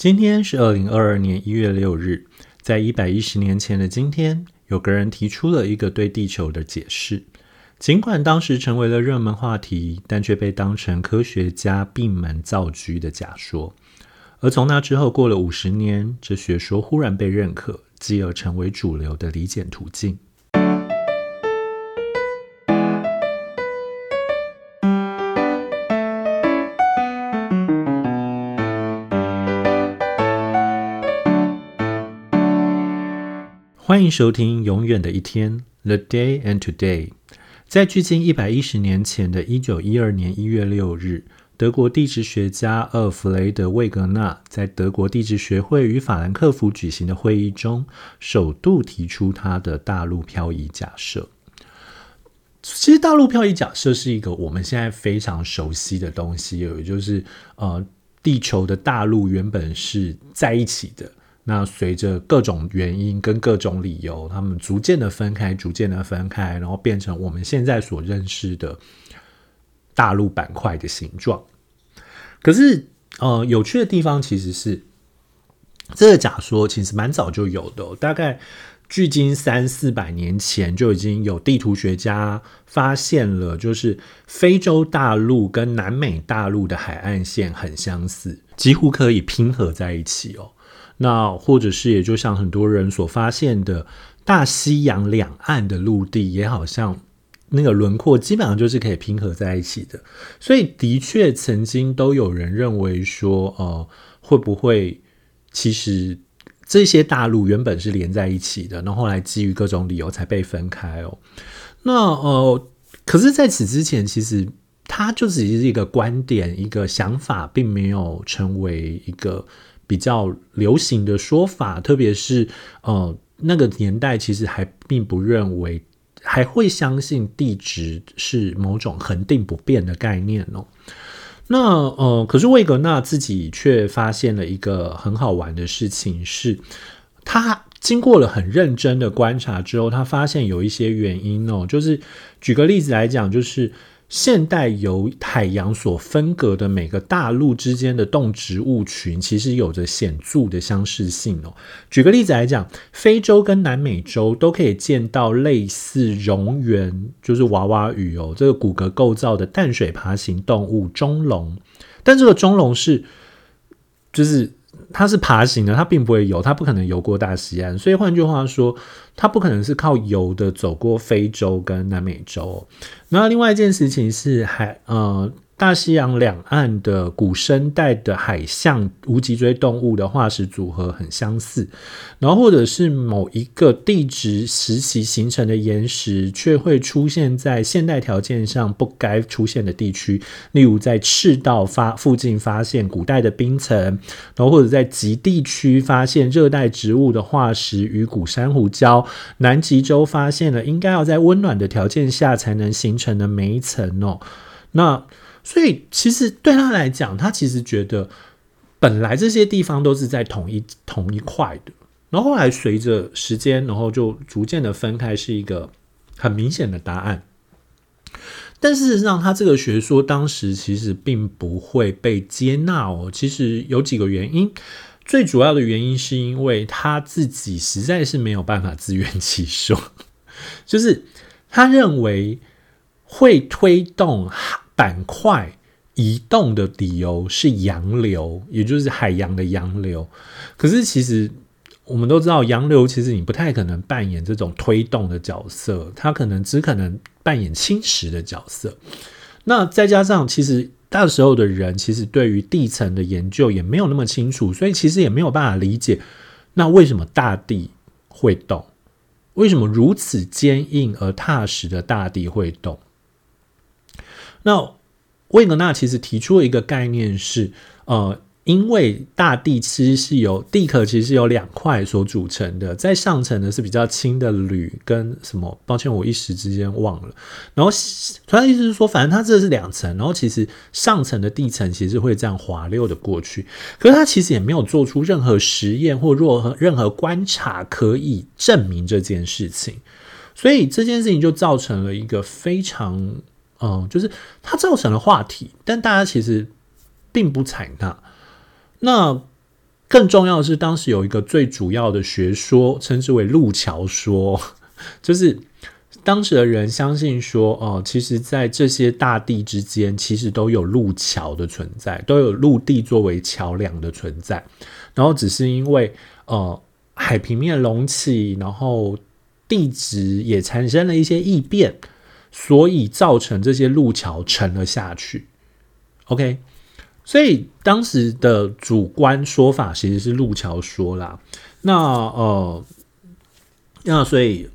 今天是二零二二年一月六日，在一百一十年前的今天，有个人提出了一个对地球的解释。尽管当时成为了热门话题，但却被当成科学家闭门造车的假说。而从那之后，过了五十年，这学说忽然被认可，继而成为主流的理解途径。欢迎收听《永远的一天》（The Day and Today）。在距今一百一十年前的一九一二年一月六日，德国地质学家厄弗雷德·魏格纳在德国地质学会与法兰克福举行的会议中，首度提出他的大陆漂移假设。其实，大陆漂移假设是一个我们现在非常熟悉的东西，也就是呃，地球的大陆原本是在一起的。那随着各种原因跟各种理由，他们逐渐的分开，逐渐的分开，然后变成我们现在所认识的大陆板块的形状。可是，呃，有趣的地方其实是这个假说其实蛮早就有的，大概距今三四百年前就已经有地图学家发现了，就是非洲大陆跟南美大陆的海岸线很相似，几乎可以拼合在一起哦。那或者是，也就像很多人所发现的，大西洋两岸的陆地也好像那个轮廓基本上就是可以拼合在一起的。所以，的确曾经都有人认为说，呃，会不会其实这些大陆原本是连在一起的，然后来基于各种理由才被分开哦。那呃，可是在此之前，其实它就只是一个观点、一个想法，并没有成为一个。比较流行的说法，特别是呃那个年代，其实还并不认为，还会相信地质是某种恒定不变的概念哦。那呃，可是魏格纳自己却发现了一个很好玩的事情，是他经过了很认真的观察之后，他发现有一些原因哦，就是举个例子来讲，就是。现代由海洋所分隔的每个大陆之间的动植物群，其实有着显著的相似性哦。举个例子来讲，非洲跟南美洲都可以见到类似蝾螈，就是娃娃鱼哦，这个骨骼构造的淡水爬行动物中龙，但这个中龙是，就是。它是爬行的，它并不会游，它不可能游过大西洋，所以换句话说，它不可能是靠游的走过非洲跟南美洲。那另外一件事情是海，呃。大西洋两岸的古生代的海象无脊椎动物的化石组合很相似，然后或者是某一个地质时期形成的岩石，却会出现在现代条件上不该出现的地区，例如在赤道发附近发现古代的冰层，然后或者在极地区发现热带植物的化石与古珊瑚礁，南极洲发现了应该要在温暖的条件下才能形成的煤层哦，那。所以，其实对他来讲，他其实觉得本来这些地方都是在同一同一块的，然后后来随着时间，然后就逐渐的分开，是一个很明显的答案。但事实上，他这个学说当时其实并不会被接纳哦。其实有几个原因，最主要的原因是因为他自己实在是没有办法自圆其说，就是他认为会推动。板块移动的理由是洋流，也就是海洋的洋流。可是其实我们都知道，洋流其实你不太可能扮演这种推动的角色，它可能只可能扮演侵蚀的角色。那再加上，其实那时候的人其实对于地层的研究也没有那么清楚，所以其实也没有办法理解，那为什么大地会动？为什么如此坚硬而踏实的大地会动？那魏格纳其实提出了一个概念是，呃，因为大地其实是由地壳其实是由两块所组成的，在上层呢是比较轻的铝跟什么？抱歉，我一时之间忘了。然后他的意思是说，反正它这是两层，然后其实上层的地层其实会这样滑溜的过去。可是他其实也没有做出任何实验或若任何观察可以证明这件事情，所以这件事情就造成了一个非常。嗯，就是它造成了话题，但大家其实并不采纳。那更重要的是，当时有一个最主要的学说，称之为路桥说，就是当时的人相信说，哦，其实，在这些大地之间，其实都有路桥的存在，都有陆地作为桥梁的存在，然后只是因为，呃，海平面隆起，然后地质也产生了一些异变，所以造成这些路桥沉了下去。OK。所以当时的主观说法其实是路桥说啦，那呃，那所以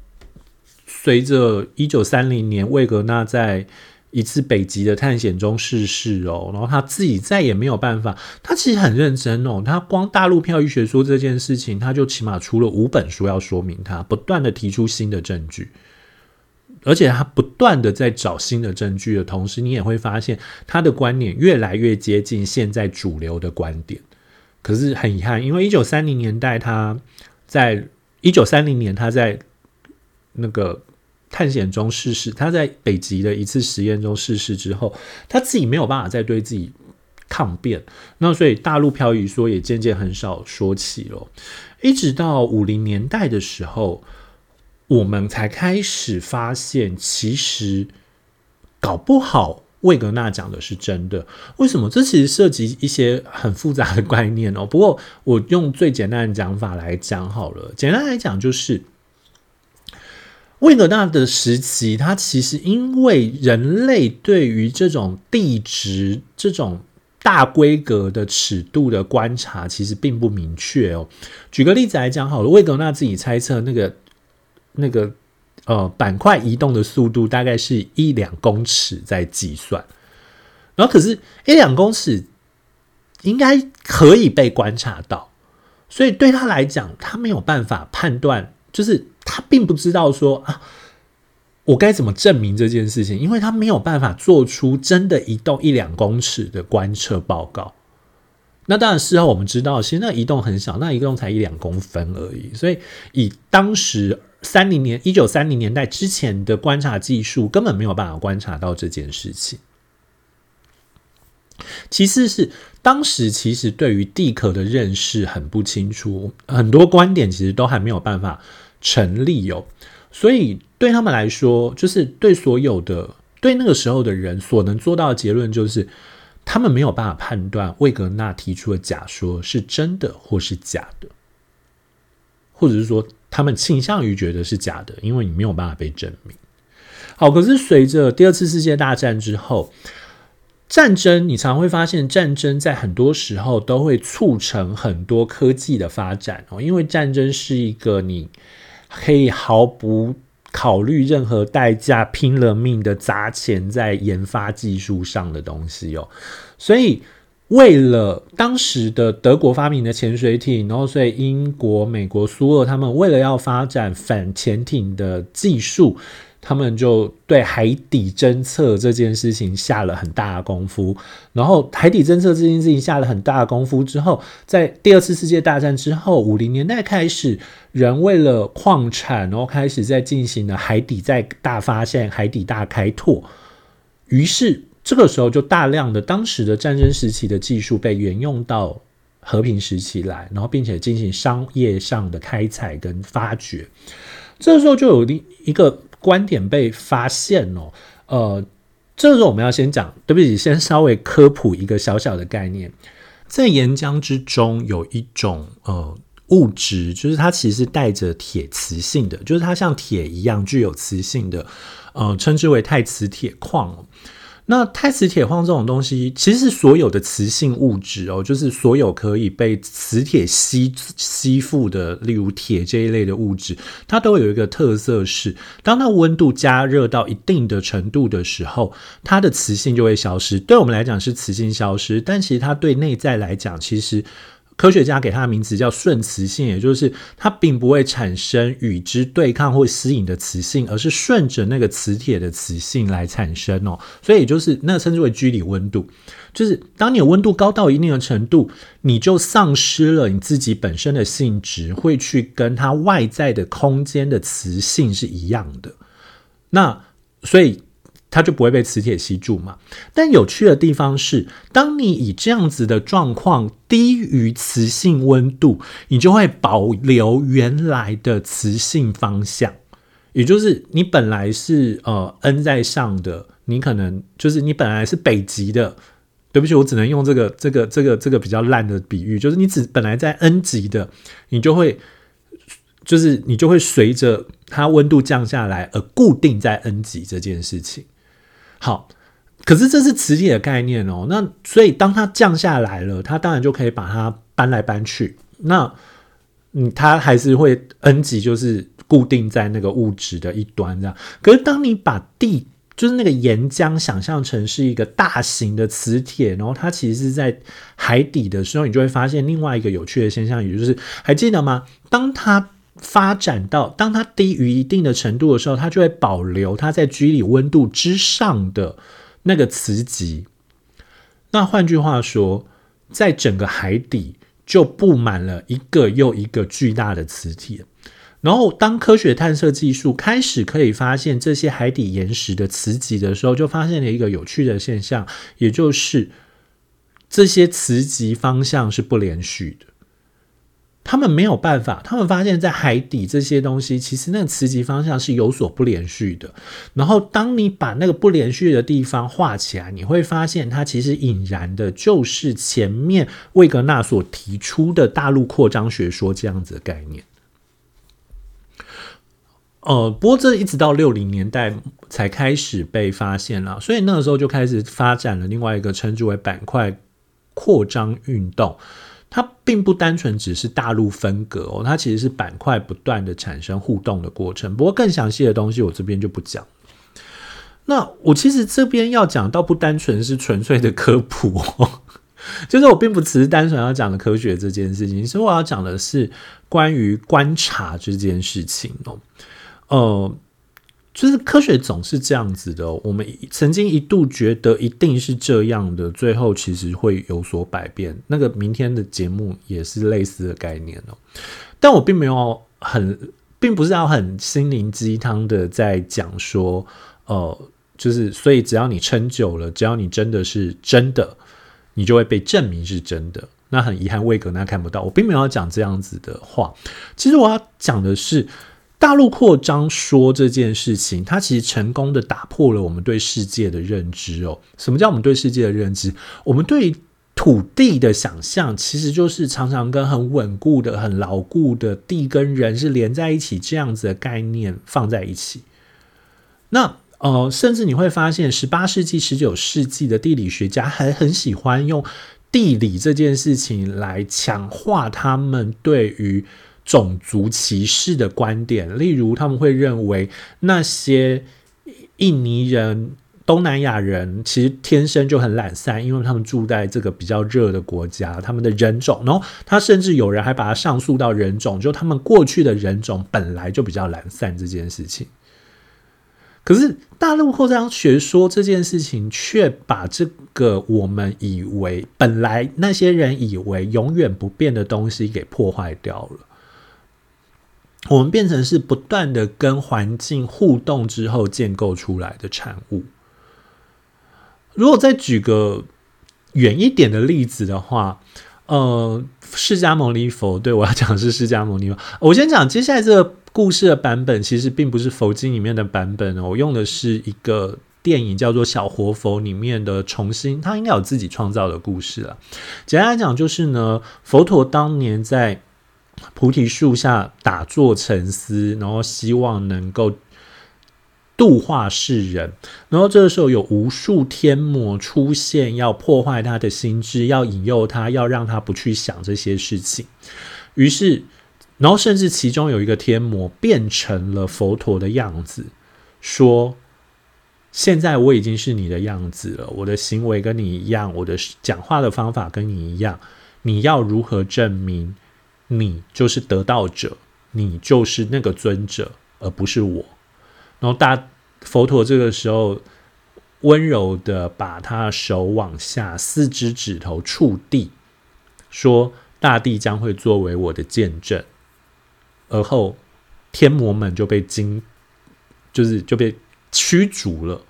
随着一九三零年魏格纳在一次北极的探险中逝世哦，然后他自己再也没有办法，他其实很认真哦，他光大陆漂移学说这件事情，他就起码出了五本书要说明他，不断的提出新的证据。而且他不断的在找新的证据的同时，你也会发现他的观点越来越接近现在主流的观点。可是很遗憾，因为一九三零年代他在一九三零年他在那个探险中逝世，他在北极的一次实验中逝世之后，他自己没有办法再对自己抗辩，那所以大陆漂移说也渐渐很少说起了。一直到五零年代的时候。我们才开始发现，其实搞不好魏格纳讲的是真的。为什么？这其实涉及一些很复杂的概念哦。不过我用最简单的讲法来讲好了。简单来讲，就是魏格纳的时期，它其实因为人类对于这种地质、这种大规格的尺度的观察，其实并不明确哦。举个例子来讲好了，魏格纳自己猜测那个。那个呃板块移动的速度大概是一两公尺在计算，然后可是一两公尺应该可以被观察到，所以对他来讲，他没有办法判断，就是他并不知道说啊，我该怎么证明这件事情，因为他没有办法做出真的移动一两公尺的观测报告。那当然，事后我们知道，其实那移动很小，那移动才一两公分而已，所以以当时。三零年，一九三零年代之前的观察技术根本没有办法观察到这件事情。其次是当时其实对于地壳的认识很不清楚，很多观点其实都还没有办法成立哦。所以对他们来说，就是对所有的对那个时候的人所能做到的结论，就是他们没有办法判断魏格纳提出的假说是真的或是假的，或者是说。他们倾向于觉得是假的，因为你没有办法被证明。好，可是随着第二次世界大战之后，战争你常会发现，战争在很多时候都会促成很多科技的发展哦。因为战争是一个你可以毫不考虑任何代价、拼了命的砸钱在研发技术上的东西哦，所以。为了当时的德国发明的潜水艇，然后所以英国、美国、苏俄他们为了要发展反潜艇的技术，他们就对海底侦测这件事情下了很大的功夫。然后海底侦测这件事情下了很大的功夫之后，在第二次世界大战之后，五零年代开始，人为了矿产，然后开始在进行了海底在大发现、海底大开拓，于是。这个时候就大量的当时的战争时期的技术被沿用到和平时期来，然后并且进行商业上的开采跟发掘。这个时候就有一一个观点被发现哦，呃，这时候我们要先讲，对不起，先稍微科普一个小小的概念，在岩浆之中有一种呃物质，就是它其实带着铁磁性的，就是它像铁一样具有磁性的，呃，称之为钛磁铁矿。那钛磁铁矿这种东西，其实所有的磁性物质哦，就是所有可以被磁铁吸吸附的，例如铁这一类的物质，它都有一个特色是，当它温度加热到一定的程度的时候，它的磁性就会消失。对我们来讲是磁性消失，但其实它对内在来讲，其实。科学家给它的名字叫顺磁性，也就是它并不会产生与之对抗或吸引的磁性，而是顺着那个磁铁的磁性来产生哦。所以就是那称之为居里温度，就是当你的温度高到一定的程度，你就丧失了你自己本身的性质，会去跟它外在的空间的磁性是一样的。那所以。它就不会被磁铁吸住嘛。但有趣的地方是，当你以这样子的状况低于磁性温度，你就会保留原来的磁性方向，也就是你本来是呃 N 在上的，你可能就是你本来是北极的。对不起，我只能用这个这个这个这个比较烂的比喻，就是你只本来在 N 级的，你就会就是你就会随着它温度降下来而固定在 N 级这件事情。好，可是这是磁铁的概念哦，那所以当它降下来了，它当然就可以把它搬来搬去。那嗯，它还是会 N 级，就是固定在那个物质的一端这样。可是当你把地就是那个岩浆，想象成是一个大型的磁铁，然后它其实是在海底的时候，你就会发现另外一个有趣的现象，也就是还记得吗？当它发展到当它低于一定的程度的时候，它就会保留它在居里温度之上的那个磁极。那换句话说，在整个海底就布满了一个又一个巨大的磁铁。然后，当科学探测技术开始可以发现这些海底岩石的磁极的时候，就发现了一个有趣的现象，也就是这些磁极方向是不连续的。他们没有办法，他们发现，在海底这些东西，其实那个磁极方向是有所不连续的。然后，当你把那个不连续的地方画起来，你会发现，它其实引燃的就是前面魏格纳所提出的大陆扩张学说这样子的概念。呃，不过这一直到六零年代才开始被发现了，所以那个时候就开始发展了另外一个称之为板块扩张运动。它并不单纯只是大陆分隔哦，它其实是板块不断的产生互动的过程。不过更详细的东西我这边就不讲。那我其实这边要讲倒不单纯是纯粹的科普，就是我并不只是单纯要讲的科学这件事情，所以我要讲的是关于观察这件事情哦。呃，就是科学总是这样子的。我们曾经一度觉得一定是这样的，最后其实会有所改变。那个明天的节目也是类似的概念哦。但我并没有很，并不是要很心灵鸡汤的在讲说，呃，就是所以只要你撑久了，只要你真的是真的，你就会被证明是真的。那很遗憾，魏格那看不到。我并没有要讲这样子的话。其实我要讲的是。大陆扩张说这件事情，它其实成功的打破了我们对世界的认知哦。什么叫我们对世界的认知？我们对土地的想象，其实就是常常跟很稳固的、很牢固的地跟人是连在一起这样子的概念放在一起。那呃，甚至你会发现，十八世纪、十九世纪的地理学家还很喜欢用地理这件事情来强化他们对于。种族歧视的观点，例如他们会认为那些印尼人、东南亚人其实天生就很懒散，因为他们住在这个比较热的国家，他们的人种，然后他甚至有人还把它上诉到人种，就他们过去的人种本来就比较懒散这件事情。可是大陆扩张学说这件事情，却把这个我们以为本来那些人以为永远不变的东西给破坏掉了。我们变成是不断的跟环境互动之后建构出来的产物。如果再举个远一点的例子的话，呃，释迦牟尼佛，对我要讲的是释迦牟尼佛。我先讲接下来这个故事的版本，其实并不是佛经里面的版本哦，我用的是一个电影叫做《小活佛》里面的重新，他应该有自己创造的故事了。简单来讲，就是呢，佛陀当年在。菩提树下打坐沉思，然后希望能够度化世人。然后这个时候有无数天魔出现，要破坏他的心智，要引诱他，要让他不去想这些事情。于是，然后甚至其中有一个天魔变成了佛陀的样子，说：“现在我已经是你的样子了，我的行为跟你一样，我的讲话的方法跟你一样，你要如何证明？”你就是得道者，你就是那个尊者，而不是我。然后大佛陀这个时候温柔的把他手往下，四只指头触地，说：“大地将会作为我的见证。”而后天魔们就被惊，就是就被驱逐了。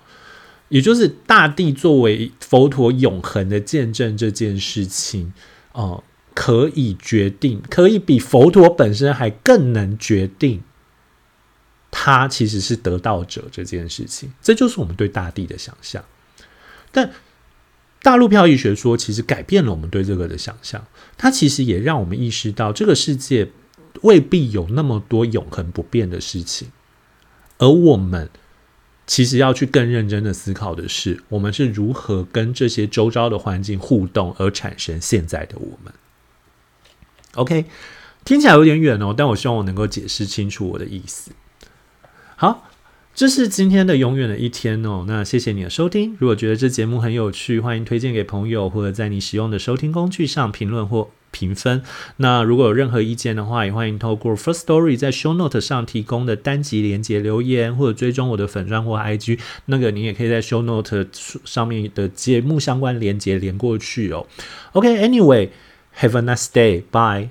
也就是大地作为佛陀永恒的见证这件事情，哦，可以决定，可以比佛陀本身还更能决定，他其实是得道者这件事情，这就是我们对大地的想象。但大陆漂移学说其实改变了我们对这个的想象，它其实也让我们意识到，这个世界未必有那么多永恒不变的事情，而我们。其实要去更认真的思考的是，我们是如何跟这些周遭的环境互动，而产生现在的我们。OK，听起来有点远哦，但我希望我能够解释清楚我的意思。好，这是今天的永远的一天哦。那谢谢你的收听。如果觉得这节目很有趣，欢迎推荐给朋友，或者在你使用的收听工具上评论或。评分。那如果有任何意见的话，也欢迎透过 First Story 在 Show Note 上提供的单集连接留言，或者追踪我的粉钻或 IG。那个你也可以在 Show Note 上面的节目相关连接连过去哦。OK，Anyway Have a nice day. Bye.